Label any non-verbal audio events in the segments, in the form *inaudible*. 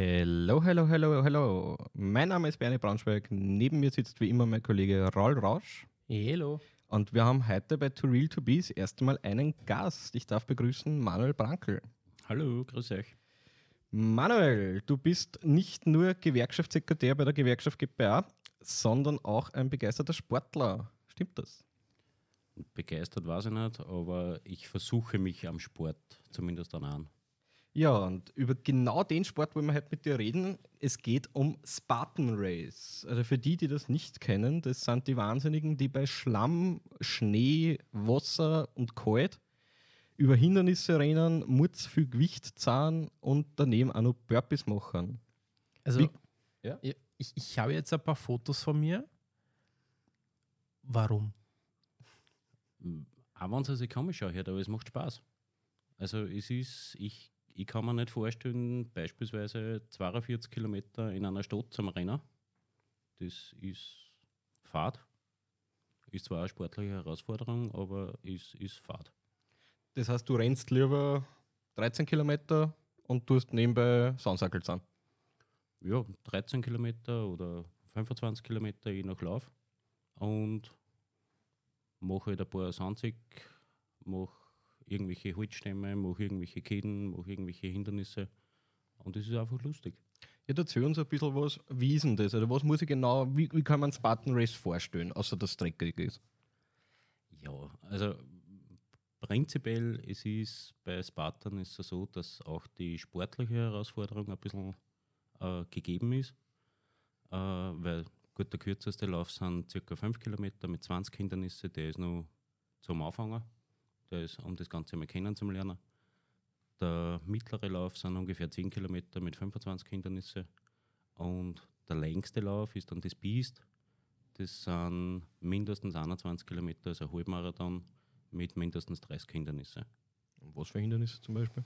Hello, hello, hello, hello. Mein Name ist Bernie Braunschweig. Neben mir sitzt wie immer mein Kollege Raul Rausch. Hello. Und wir haben heute bei To Real To Be das erste Mal einen Gast. Ich darf begrüßen Manuel Brankel. Hallo, grüß euch. Manuel, du bist nicht nur Gewerkschaftssekretär bei der Gewerkschaft GPA, sondern auch ein begeisterter Sportler. Stimmt das? Begeistert weiß ich nicht, aber ich versuche mich am Sport zumindest dann an. Ja, und über genau den Sport wollen wir heute mit dir reden. Es geht um Spartan Race. Also für die, die das nicht kennen, das sind die Wahnsinnigen, die bei Schlamm, Schnee, Wasser und Kalt über Hindernisse rennen, Mutz viel Gewicht zahlen und daneben auch noch Burpees machen. Also, Wie- ja? ich, ich habe jetzt ein paar Fotos von mir. Warum? Auch wenn es sich komisch anhört, aber es macht Spaß. Also es ist, ich, ich kann mir nicht vorstellen, beispielsweise 42 Kilometer in einer Stadt zum Rennen. Das ist Fahrt. Ist zwar eine sportliche Herausforderung, aber ist, ist Fahrt. Das heißt, du rennst lieber 13 Kilometer und tust nebenbei Soundcycles an. Ja, 13 Kilometer oder 25 Kilometer je nach Lauf. Und mache halt ein paar Sandzig, mache irgendwelche Holzstämme, mache irgendwelche Ketten, mache irgendwelche Hindernisse. Und das ist einfach lustig. Ja, erzähl uns ein bisschen was. Wie ist denn das? Also was muss ich genau, wie, wie kann man Spartan Race vorstellen, außer dass es dreckig ist? Ja, also prinzipiell es ist bei Spartan ist es so, dass auch die sportliche Herausforderung ein bisschen äh, gegeben ist. Äh, weil gut, der kürzeste Lauf sind ca. 5 Kilometer mit 20 Hindernissen, der ist noch zum Anfangen. Der ist, um das Ganze mal kennenzulernen. Der mittlere Lauf sind ungefähr 10 Kilometer mit 25 Hindernissen. Und der längste Lauf ist dann das Beast. Das sind mindestens 21 Kilometer, also ein Halbmarathon mit mindestens 30 Hindernissen. Und was für Hindernisse zum Beispiel?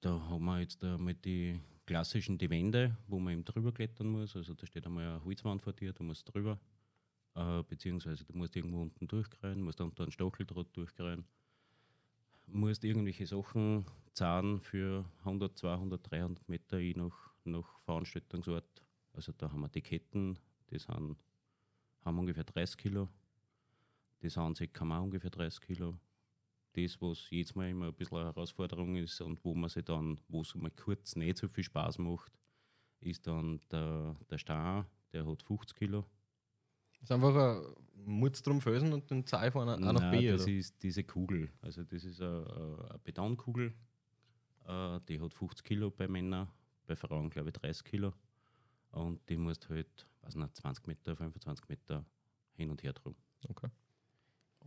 Da haben wir jetzt einmal die klassischen die Wände, wo man eben drüber klettern muss. Also da steht einmal eine Holzwand vor dir, du musst drüber. Äh, beziehungsweise du musst irgendwo unten durchkreien, musst unter einen Stacheldraht durchkreien. Musst irgendwelche Sachen zahlen für 100, 200, 300 Meter je nach, nach Veranstaltungsort. Also da haben wir die Ketten, die sind, haben ungefähr 30 Kilo. Das kann man auch ungefähr 30 Kilo das, was jedes Mal immer ein bisschen eine Herausforderung ist und wo man sich dann, wo es mal kurz nicht so viel Spaß macht, ist dann der, der Star, der hat 50 Kilo. Das ist einfach ein Mutz drum Felsen und dann Zahl von A nach B. das Oder? ist diese Kugel. Also das ist eine, eine Betonkugel, äh, die hat 50 Kilo bei Männern, bei Frauen glaube ich 30 Kilo. Und die musst halt, weiß nicht, 20 Meter, 25 Meter hin und her drum. Okay.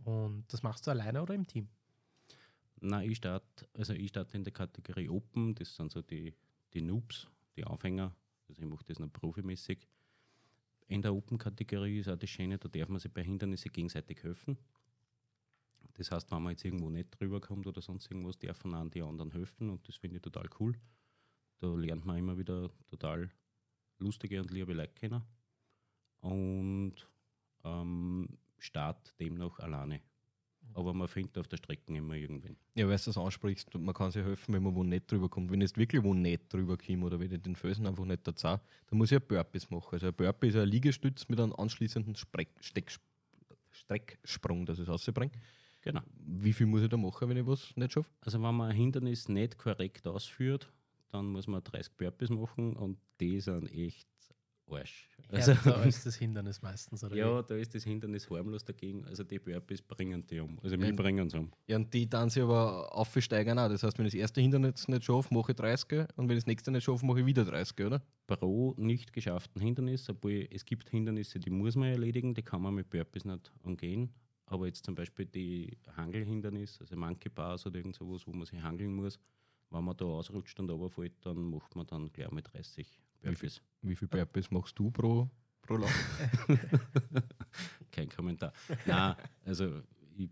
Und das machst du alleine oder im Team? Nein, ich starte, also ich starte in der Kategorie Open, das sind so die, die Noobs, die Anfänger. Also ich mache das noch profimäßig. In der Open-Kategorie ist auch das Schöne, da darf man sich bei Hindernissen gegenseitig helfen. Das heißt, wenn man jetzt irgendwo nicht drüber kommt oder sonst irgendwas, dürfen auch die anderen helfen und das finde ich total cool. Da lernt man immer wieder total lustige und liebe Leute kennen. Und ähm, start demnach alleine. Aber man findet auf der Strecke immer irgendwen. Ja, weil du das ansprichst, man kann sich helfen, wenn man wo nicht drüber kommt. Wenn ich jetzt wirklich wo nicht drüber komme oder wenn ich den Felsen einfach nicht dazu, dann muss ich ein Burpees machen. Also ein Burpee ist ein Liegestütz mit einem anschließenden Spreck, Steck, Strecksprung, dass ich es rausbringe. Genau. Wie viel muss ich da machen, wenn ich was nicht schaffe? Also wenn man ein Hindernis nicht korrekt ausführt, dann muss man 30 Burpees machen und die sind echt Arsch. Also, Härter als *laughs* das Hindernis meistens, oder? ja, da ist das Hindernis harmlos dagegen. Also die Burpees bringen die um. Also wir Ja. bringen uns um. Ja, und die dann sich aber aufsteigern auch. Das heißt, wenn ich das erste Hindernis nicht schaffe, mache ich 30 und wenn ich das nächste nicht schaffe, mache ich wieder 30, oder? Pro nicht geschafften Hindernis, obwohl es gibt Hindernisse, die muss man erledigen, die kann man mit Burpees nicht umgehen. Aber jetzt zum Beispiel die Hangelhindernis, also Monkey Bars oder irgend sowas, wo man sich hangeln muss, wenn man da ausrutscht und runterfällt, dann macht man dann gleich mit 30 Burpees. Wie viel Burpees machst du pro, pro Lauf? *laughs* *laughs* Kein Kommentar. Nein, also ich,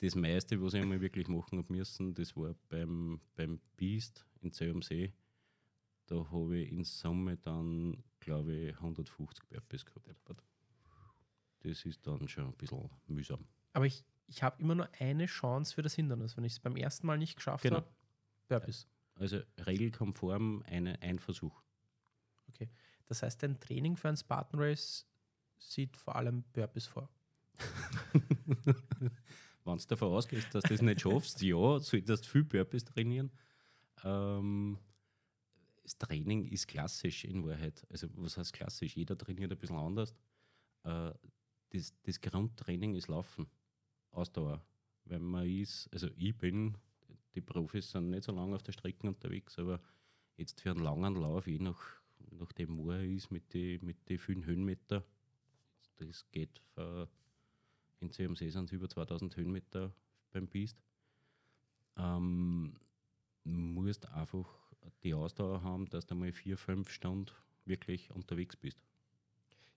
das meiste, was ich einmal wirklich machen habe müssen, das war beim, beim Beast in Zell am See. Da habe ich in Summe dann, glaube ich, 150 Burpees gehabt. Das ist dann schon ein bisschen mühsam. Aber ich, ich habe immer nur eine Chance für das Hindernis. Wenn ich es beim ersten Mal nicht geschafft Genau. habe, Burpees. Also regelkonform eine, ein Versuch. Okay. Das heißt, dein Training für ein Spartan Race sieht vor allem Burpees vor. *laughs* Wenn du davon ausgehst, dass du das nicht schaffst, ja, solltest du viel Burpees trainieren. Ähm, das Training ist klassisch in Wahrheit. Also, was heißt klassisch? Jeder trainiert ein bisschen anders. Äh, das, das Grundtraining ist Laufen, Ausdauer. Wenn man ist, also ich bin, die Profis sind nicht so lange auf der Strecke unterwegs, aber jetzt für einen langen Lauf, je nach, nachdem wo er ist, mit den mit die vielen Höhenmeter, das geht für, in CMC sind es über 2000 Höhenmeter beim Biest. Ähm, musst einfach die Ausdauer haben, dass du mal vier, fünf Stunden wirklich unterwegs bist.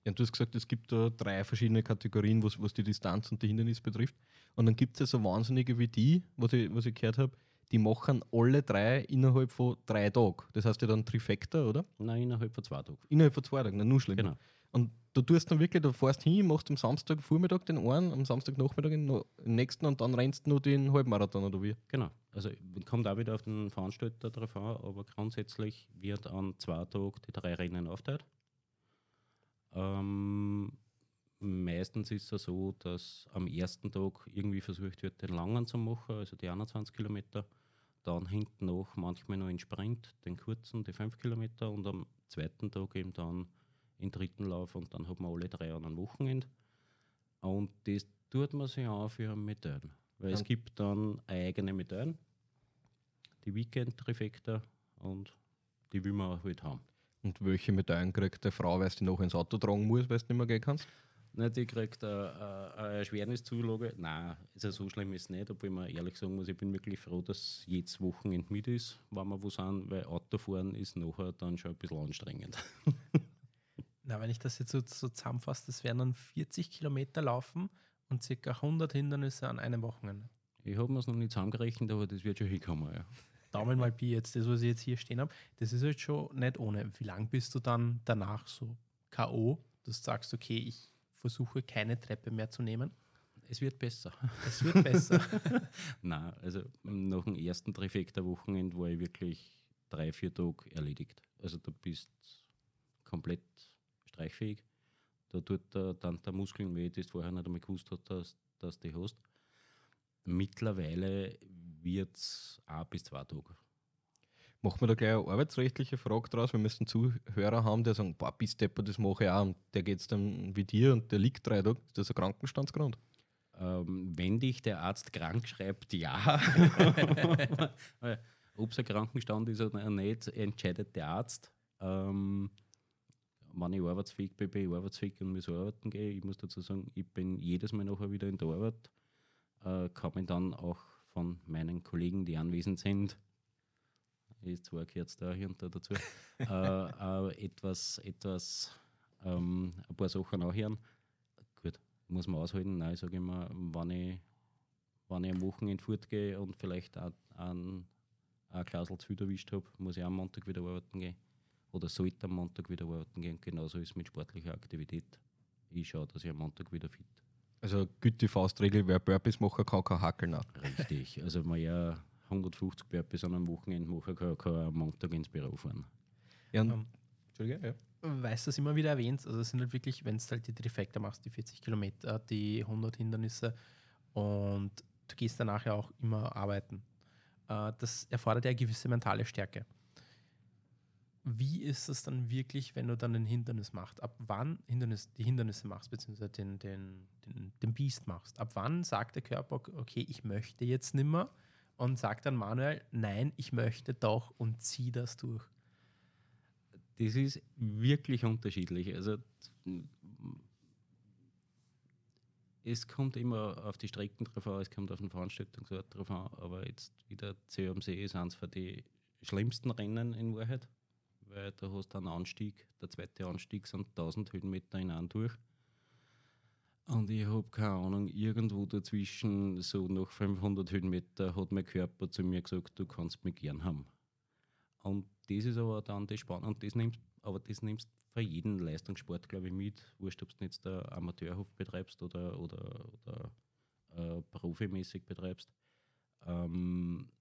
Ja, du hast gesagt, es gibt da drei verschiedene Kategorien, was, was die Distanz und die Hindernis betrifft. Und dann gibt es ja so Wahnsinnige wie die, was ich, was ich gehört habe, die machen alle drei innerhalb von drei Tagen. Das heißt ja dann Trifecta, oder? Nein, innerhalb von zwei Tagen. Innerhalb von zwei Tagen, na, nur schlimmer. Genau. Und du tust dann wirklich, du fährst hin, machst am Samstag Vormittag den einen, am Samstagnachmittag den no- den nächsten und dann rennst du noch den Halbmarathon oder wie? Genau. Also kommt auch wieder auf den Veranstalter drauf an, aber grundsätzlich wird an zwei Tagen die drei Rennen aufteilt. Ähm, meistens ist es so, dass am ersten Tag irgendwie versucht wird, den langen zu machen, also die 21 Kilometer. Dann hinten noch manchmal noch in Sprint, den kurzen, die 5 Kilometer und am zweiten Tag eben dann in dritten Lauf und dann hat man alle drei an einem Wochenende. Und das tut man sich an für Medaillen. Weil es Und- gibt dann eigene Medaillen, die Weekend-Trifecta und die will man halt haben. Und welche Medaillen kriegt der Frau, weil sie noch ins Auto tragen muss, weil du nicht mehr gehen kannst? Nein, die kriegt eine, eine Erschwerniszulage. Nein, also so schlimm ist es nicht, obwohl man ehrlich sagen muss, ich bin wirklich froh, dass jedes Wochenende mit ist, wenn wir wo sind, weil Autofahren ist nachher dann schon ein bisschen anstrengend. *laughs* Na, wenn ich das jetzt so, so zusammenfasse, das wären dann 40 Kilometer laufen und circa 100 Hindernisse an einem Wochenende. Ich habe mir es noch nicht zusammengerechnet, aber das wird schon hinkommen. Ja. Daumen mal Pi jetzt, das, was ich jetzt hier stehen habe, das ist halt schon nicht ohne. Wie lang bist du dann danach so K.O., dass du sagst, okay, ich versuche keine Treppe mehr zu nehmen? Es wird besser. Es wird besser. *laughs* Nein, also nach dem ersten Trifecta-Wochenende war ich wirklich drei, vier Tage erledigt. Also du bist komplett streichfähig. Da tut der, dann der Muskeln weh, das du vorher nicht einmal gewusst hast, dass, dass du die hast. Mittlerweile wird es ein bis zwei Tage. Machen wir da gleich eine arbeitsrechtliche Frage draus. Wir müssen Zuhörer haben, die sagen, boah, bis Depper, das mache ich auch. Und der geht es dann wie dir und der liegt drei Tage. Ist das ein Krankenstandsgrund? Ähm, wenn dich der Arzt krank schreibt, ja. *laughs* Ob es ein Krankenstand ist oder nicht, entscheidet der Arzt. Ähm, wenn ich arbeitsfähig bin, bin ich arbeitsfähig und muss arbeiten gehen. Ich muss dazu sagen, ich bin jedes Mal nachher wieder in der Arbeit. Äh, kann mich dann auch von meinen Kollegen, die anwesend sind, ist zwar gehört da hier und da dazu, äh, *laughs* äh, etwas, etwas ähm, ein paar Sachen anhören. Gut, muss man aushalten. Nein, ich sage immer, wenn ich, wenn ich am Wochenende fortgehe und vielleicht auch ein, ein Glasl zu viel erwischt habe, muss ich am Montag wieder arbeiten gehen. Oder sollte am Montag wieder arbeiten gehen. Genauso ist es mit sportlicher Aktivität. Ich schaue, dass ich am Montag wieder fit Also gute Faustregel, wer Burpees machen kann, kann hackeln. Richtig. Also man ja 150 Burpees an einem Wochenende machen kann, kann am Montag ins Büro fahren. Ja, und, Ähm, Entschuldige, ja. Weißt du, das immer wieder erwähnt, also es sind halt wirklich, wenn du halt die Trifecta machst, die 40 Kilometer, die 100 Hindernisse und du gehst danach ja auch immer arbeiten. Äh, Das erfordert ja eine gewisse mentale Stärke. Wie ist es dann wirklich, wenn du dann ein Hindernis machst? Ab wann Hindernis, die Hindernisse machst, beziehungsweise den, den, den, den Biest machst? Ab wann sagt der Körper, okay, ich möchte jetzt nimmer und sagt dann Manuel, nein, ich möchte doch und zieh das durch? Das ist wirklich unterschiedlich. Also es kommt immer auf die Strecken drauf an, es kommt auf den Veranstaltungsort drauf an, aber jetzt wieder CMC ist eins von die schlimmsten Rennen in Wahrheit, weil da hast du einen Anstieg, der zweite Anstieg sind 1000 Höhenmeter in einem durch. Und ich habe keine Ahnung, irgendwo dazwischen, so nach 500 Höhenmeter, hat mein Körper zu mir gesagt, du kannst mich gern haben. Und das ist aber dann das Spannende. Und das nimmst, aber das nimmst für jeden Leistungssport, glaube ich, mit. Wurscht, ob du jetzt der Amateurhof betreibst oder, oder, oder äh, profimäßig betreibst. Ähm,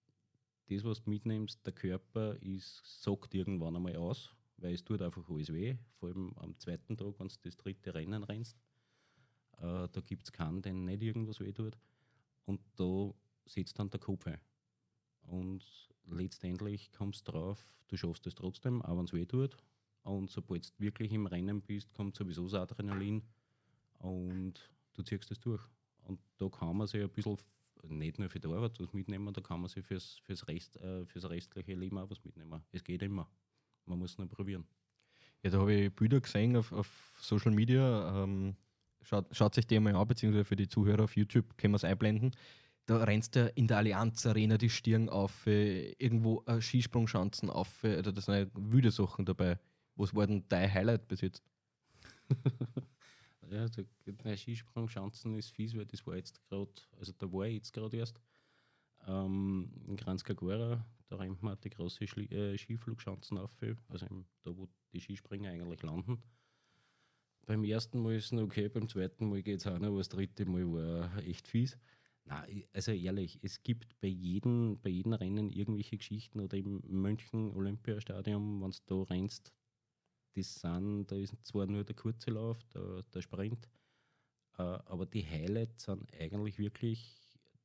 das, was du mitnimmst, der Körper ist, sagt irgendwann einmal aus, weil es tut einfach alles weh, vor allem am zweiten Tag, wenn du das dritte Rennen rennst. Äh, da gibt es keinen, den nicht irgendwas weh tut. Und da sitzt dann der Kopf ein. Und letztendlich kommst du drauf, du schaffst es trotzdem, auch wenn es weh tut. Und sobald du wirklich im Rennen bist, kommt sowieso das Adrenalin und du ziehst es durch. Und da kann man sich ein bisschen, nicht nur für die Arbeit was mitnehmen, da kann man sich fürs, fürs, Rest, äh, fürs restliche Leben auch was mitnehmen. Es geht immer. Man muss nur probieren. Ja, da habe ich Bilder gesehen auf, auf Social Media. Ähm, schaut, schaut sich die mal an, beziehungsweise für die Zuhörer auf YouTube können wir es einblenden. Da rennst du in der Allianz Arena die Stirn auf, äh, irgendwo äh, Skisprungschanzen auf, äh, da sind wilde Sachen dabei. Was war denn dein Highlight bis jetzt? *laughs* ja, der, Skisprungschanzen ist fies, weil das war jetzt gerade, also da war ich jetzt gerade erst. Ähm, in Kranjska Gora, da rennt man die große Schli äh, Skiflugschanzen auf, also im, da wo die Skispringer eigentlich landen. Beim ersten Mal ist es okay, beim zweiten Mal geht es auch noch, aber das dritte Mal war echt fies. Nein, also ehrlich, es gibt bei jedem, bei jedem Rennen irgendwelche Geschichten oder im München Olympiastadion, wenn du da rennst, das sind, da ist zwar nur der kurze Lauf, der, der Sprint, äh, aber die Highlights sind eigentlich wirklich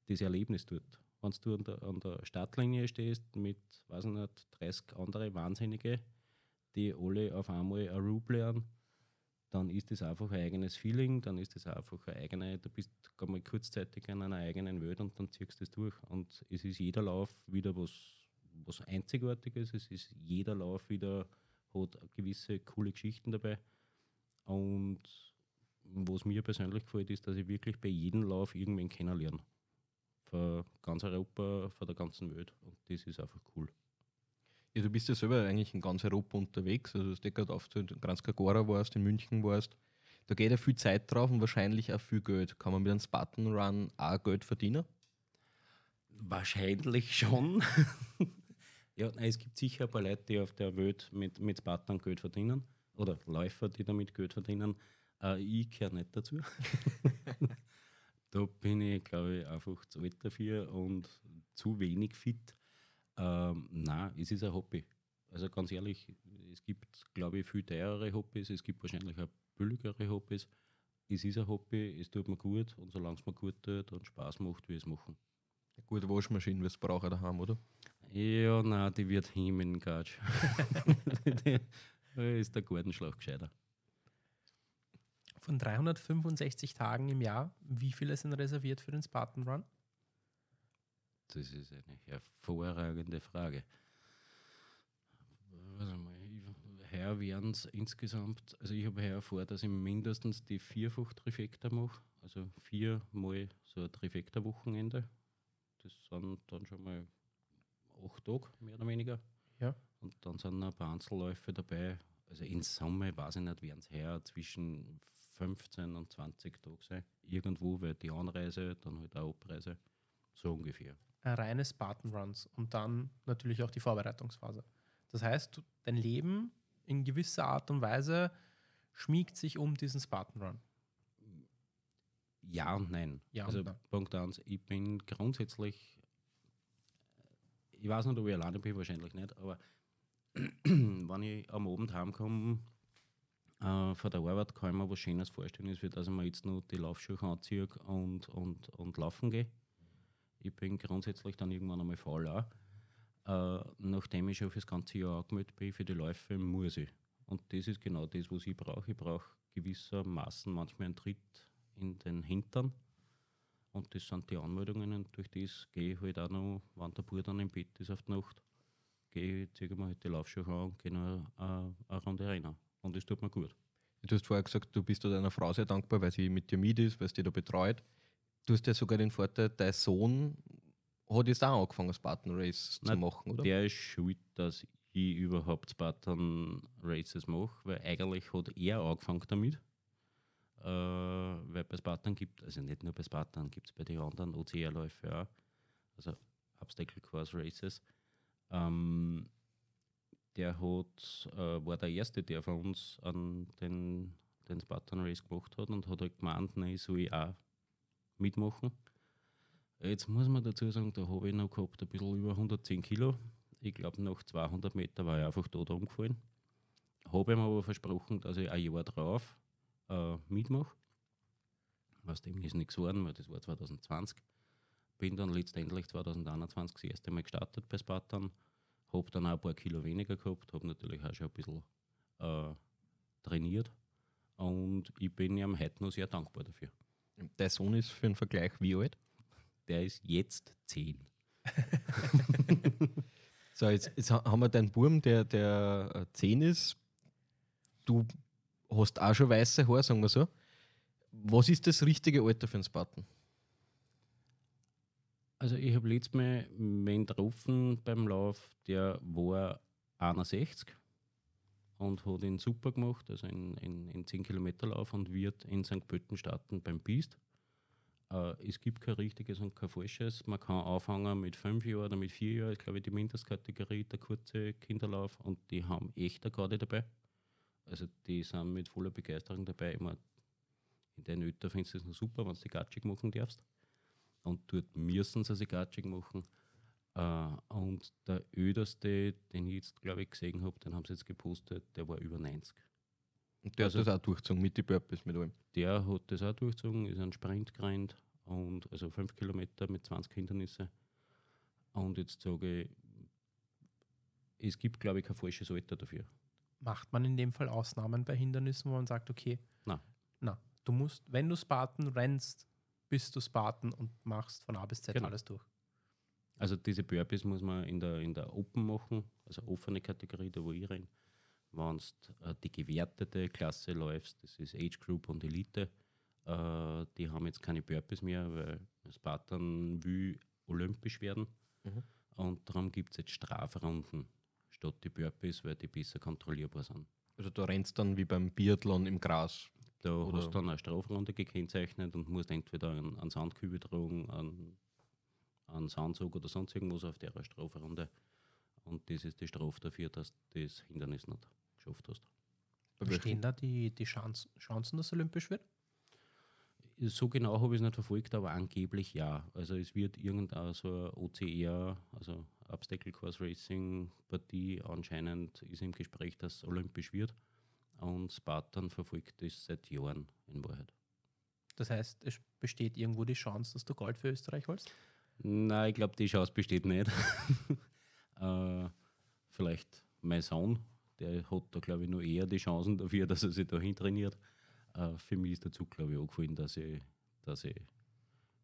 das Erlebnis dort. Wenn du an der, an der Startlinie stehst mit, weiß nicht, 30 andere Wahnsinnige, die alle auf einmal ein Rub lernen, dann ist das einfach ein eigenes Feeling, dann ist das einfach eine eigene, du bist mal kurzzeitig in einer eigenen Welt und dann ziehst du das durch. Und es ist jeder Lauf wieder was, was Einzigartiges, es ist jeder Lauf wieder, hat gewisse coole Geschichten dabei. Und was mir persönlich gefällt, ist, dass ich wirklich bei jedem Lauf irgendwen kennenlerne. Von ganz Europa, von der ganzen Welt. Und das ist einfach cool. Ja, du bist ja selber eigentlich in ganz Europa unterwegs. Also, du gerade auf Kranjska Gora warst, in München warst. Da geht ja viel Zeit drauf und wahrscheinlich auch viel Geld. Kann man mit einem Spartan Run auch Geld verdienen? Wahrscheinlich schon. *laughs* ja, es gibt sicher ein paar Leute, die auf der Welt mit, mit Spartan Geld verdienen. Oder Läufer, die damit Geld verdienen. Äh, ich gehöre nicht dazu. *laughs* da bin ich, glaube ich, einfach zu alt dafür und zu wenig fit. Ähm, nein, es ist ein Hobby. Also ganz ehrlich, es gibt, glaube ich, viel teurere Hobbys, es gibt wahrscheinlich auch billigere Hobbys. Es ist ein Hobby, es tut mir gut und solange es mir gut tut und Spaß macht, will ich es machen. Eine gute Waschmaschine wirst du brauchen daheim, oder? Ja, nein, die wird hin in den Gatsch. *laughs* ist der Gartenschlauch gescheiter. Von 365 Tagen im Jahr, wie viele sind reserviert für den Spartan Run? Das ist eine hervorragende Frage. Mal, heuer wären es insgesamt, also ich habe heuer vor, dass ich mindestens die vierfach Trifecta mache, also viermal so ein Trifecta-Wochenende. Das sind dann schon mal acht Tage, mehr oder weniger. Ja. Und dann sind noch ein paar Einzelläufe dabei. Also in Summe, weiß ich nicht, werden es heuer zwischen 15 und 20 Tage sein. Irgendwo wird die Anreise, dann halt auch Abreise. So ungefähr reine Spartan Runs und dann natürlich auch die Vorbereitungsphase. Das heißt, dein Leben in gewisser Art und Weise schmiegt sich um diesen Spartan Run. Ja und nein. Ja also und nein. Punkt 1, ich bin grundsätzlich, ich weiß nicht, ob ich alleine bin, wahrscheinlich nicht, aber *clears throat* wenn ich am Abend heimkomme äh, von der Arbeit, kann ich mir was Schönes vorstellen, ist, wie dass ich mir jetzt noch die Laufschuhe anziehe und, und, und laufen gehe. Ich bin grundsätzlich dann irgendwann einmal faul auch. Äh, nachdem ich schon für das ganze Jahr angemeldet bin für die Läufe, muss ich. Und das ist genau das, was ich brauche. Ich brauche gewissermaßen manchmal einen Tritt in den Hintern. Und das sind die Anmeldungen und durch das gehe ich halt auch noch, wenn der Bub dann im Bett ist auf die Nacht, gehe ich, ziehe halt die Laufschuhe an und gehe noch eine, eine Runde rein. Und das tut mir gut. Du hast vorher gesagt, du bist deiner Frau sehr dankbar, weil sie mit dir mit ist, weil sie dich da betreut. Du hast ja sogar den Vorteil, dein Sohn hat jetzt auch angefangen, Spartan Race zu machen, oder? Der ist schuld, dass ich überhaupt Spartan Races mache, weil eigentlich hat er angefangen damit. Äh, weil bei Spartan gibt also nicht nur bei Spartan, gibt es bei den anderen OCR-Läufe auch, also Obstacle Course Races. Ähm, der hat, äh, war der Erste, der von uns an den, den Spartan Race gemacht hat und hat halt gemeint, nein, soll ich auch mitmachen. Jetzt muss man dazu sagen, da habe ich noch gehabt ein bisschen über 110 Kilo. Ich glaube, nach 200 Meter war ich einfach tot umgefallen. habe ihm aber versprochen, dass ich ein Jahr drauf äh, mitmache. Aus dem ist nichts geworden, weil das war 2020. Bin dann letztendlich 2021 das erste Mal gestartet bei Spartan. Habe dann auch ein paar Kilo weniger gehabt, habe natürlich auch schon ein bisschen äh, trainiert. Und ich bin ihm heute noch sehr dankbar dafür. Der Sohn ist für einen Vergleich wie alt? Der ist jetzt 10. *laughs* so, jetzt, jetzt haben wir deinen Burm, der, der 10 ist. Du hast auch schon weiße Haare, sagen wir so. Was ist das richtige Alter für einen Spartan? Also ich habe letztes Mal wen getroffen beim Lauf, der war 61 und hat ihn super gemacht, also in, in, in 10 Kilometer Lauf und wird in St. Pölten starten beim Beast. Äh, es gibt kein richtiges und kein falsches. Man kann anfangen mit 5 Jahren oder mit 4 Jahren, ist glaube ich die Mindestkategorie, der kurze Kinderlauf und die haben echt eine Garde dabei. Also die sind mit voller Begeisterung dabei. Meine, in den Ötter findest du es noch super, wenn du die gatschig machen darfst. Und dort müssen sie sich gatschig machen. Uh, und der öderste, den ich jetzt, glaube ich, gesehen habe, den haben sie jetzt gepostet, der war über 90. Und der also, hat das auch durchgezogen mit den Purpose, mit allem? Der hat das auch durchgezogen, ist ein Sprint gerannt, und, also 5 Kilometer mit 20 Hindernissen. Und jetzt sage ich, es gibt, glaube ich, kein falsches Alter dafür. Macht man in dem Fall Ausnahmen bei Hindernissen, wo man sagt, okay, na, na, du musst, wenn du Spartan rennst, bist du Spartan und machst von A bis Z genau. alles durch. Also diese Burpees muss man in der, in der Open machen, also offene Kategorie, da wo ich renne. Wenn du äh, die gewertete Klasse läufst, das ist Age Group und Elite, äh, die haben jetzt keine Burpees mehr, weil Spartan will olympisch werden. Mhm. Und darum gibt es jetzt Strafrunden statt die Burpees, weil die besser kontrollierbar sind. Also du rennst dann wie beim Biathlon im Gras. Da oder? hast du dann eine Strafrunde gekennzeichnet und musst entweder einen, einen Sandkübel tragen, einen, einen Sandzug oder sonst irgendwas auf der Strafrunde. Und das ist die Strafe dafür, dass du das Hindernis nicht geschafft hast. Bestehen da die, die Chancen, Chancen, dass es olympisch wird? So genau habe ich es nicht verfolgt, aber angeblich ja. Also es wird irgendein so OCR, also Obstacle Course Racing Partie anscheinend ist im Gespräch, dass es olympisch wird. Und Spartan verfolgt das seit Jahren in Wahrheit. Das heißt, es besteht irgendwo die Chance, dass du Gold für Österreich holst? Nein, ich glaube, die Chance besteht nicht. *laughs* äh, vielleicht mein Sohn, der hat da, glaube ich, nur eher die Chancen dafür, dass er sich dahin trainiert. Äh, für mich ist der Zug, glaube ich, angefallen, dass ich, dass ich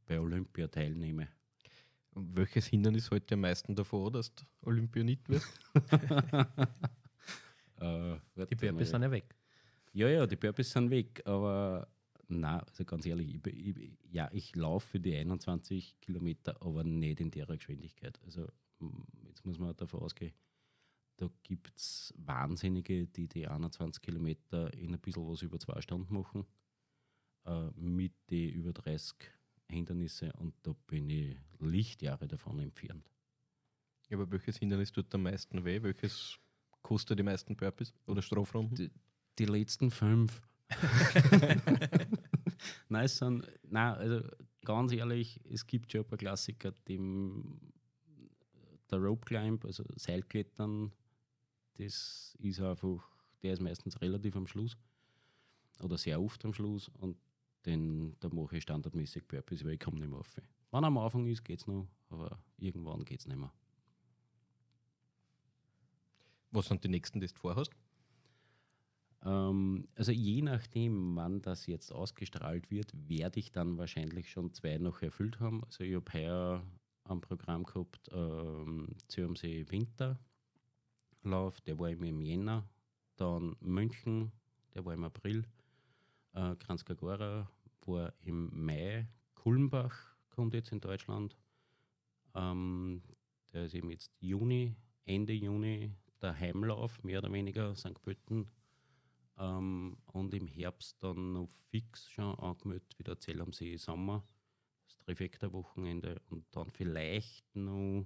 bei Olympia teilnehme. Und welches Hindernis heute am meisten davor, dass du Olympianit wirst? *laughs* äh, die Burpees sind ja weg. Ja, ja, die Burpees sind weg, aber na, also ganz ehrlich, ich, ich, ja, ich laufe für die 21 Kilometer, aber nicht in der Geschwindigkeit. Also jetzt muss man davon ausgehen, da gibt es Wahnsinnige, die die 21 Kilometer in ein bisschen was über zwei Stunden machen, äh, mit den über 30 Hindernisse und da bin ich Lichtjahre davon entfernt. Ja, aber welches Hindernis tut am meisten weh? Welches kostet die meisten Burpees oder Strafrunden? Die, die letzten fünf. Nein, sind, nein, also ganz ehrlich, es gibt schon ein paar Klassiker, dem der Rope Climb, also Seilklettern, das ist einfach, der ist meistens relativ am Schluss oder sehr oft am Schluss und den, da mache ich standardmäßig Burpees, weil ich komme nicht mehr auf. Wenn am Anfang ist, geht es noch, aber irgendwann geht es nicht mehr. Was sind die nächsten, die du vorhast? Ähm, also je nachdem, wann das jetzt ausgestrahlt wird, werde ich dann wahrscheinlich schon zwei noch erfüllt haben. Also ich habe heuer am Programm gehabt ähm, Zürmsee Winterlauf, der war im Jänner. Dann München, der war im April. Äh, Kranzkagora war im Mai. Kulmbach kommt jetzt in Deutschland. Ähm, der ist eben jetzt Juni, Ende Juni der Heimlauf, mehr oder weniger, St. Pölten. Ähm, und im Herbst dann noch fix schon angemeldet, wieder Zell am See Sommer, das Trifecta-Wochenende und dann vielleicht noch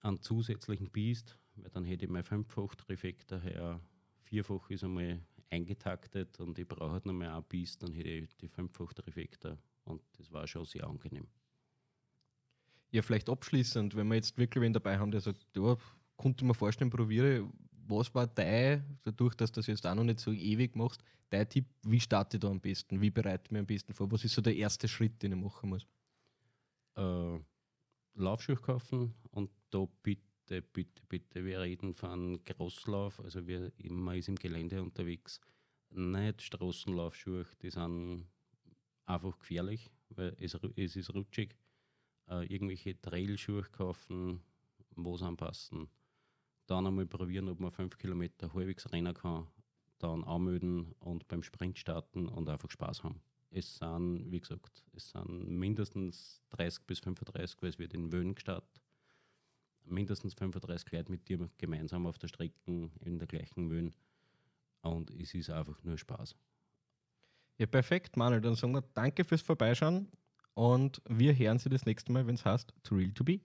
einen zusätzlichen Biest, weil dann hätte ich mein fünffach Trifecta her, vierfach ist einmal eingetaktet und ich brauche halt noch mal ein Biest, dann hätte ich die fünffach Trifecta und das war schon sehr angenehm. Ja, vielleicht abschließend, wenn wir jetzt wirklich wen dabei haben, der sagt, ja, konnte mir vorstellen, probiere, was war dein, dadurch, dass du das jetzt auch noch nicht so ewig machst, dein Tipp, wie starte ich da am besten? Wie bereite ich mich am besten vor? Was ist so der erste Schritt, den ich machen muss? Äh, Laufschuhe kaufen und da bitte, bitte, bitte, wir reden von Crosslauf, also wir, man ist im Gelände unterwegs, nicht Straßenlaufschuhe, die sind einfach gefährlich, weil es, es ist rutschig. Äh, irgendwelche Trailschuhe kaufen, wo sie anpassen. Dann einmal probieren, ob man fünf Kilometer halbwegs rennen kann. Dann anmelden und beim Sprint starten und einfach Spaß haben. Es sind, wie gesagt, es sind mindestens 30 bis 35, weil es wird in Wöhn gestartet. Mindestens 35 Leute mit dir gemeinsam auf der Strecke in der gleichen Wöhn. Und es ist einfach nur Spaß. Ja, perfekt, Manuel. Dann sagen wir danke fürs Vorbeischauen und wir hören Sie das nächste Mal, wenn es heißt To Real To Be.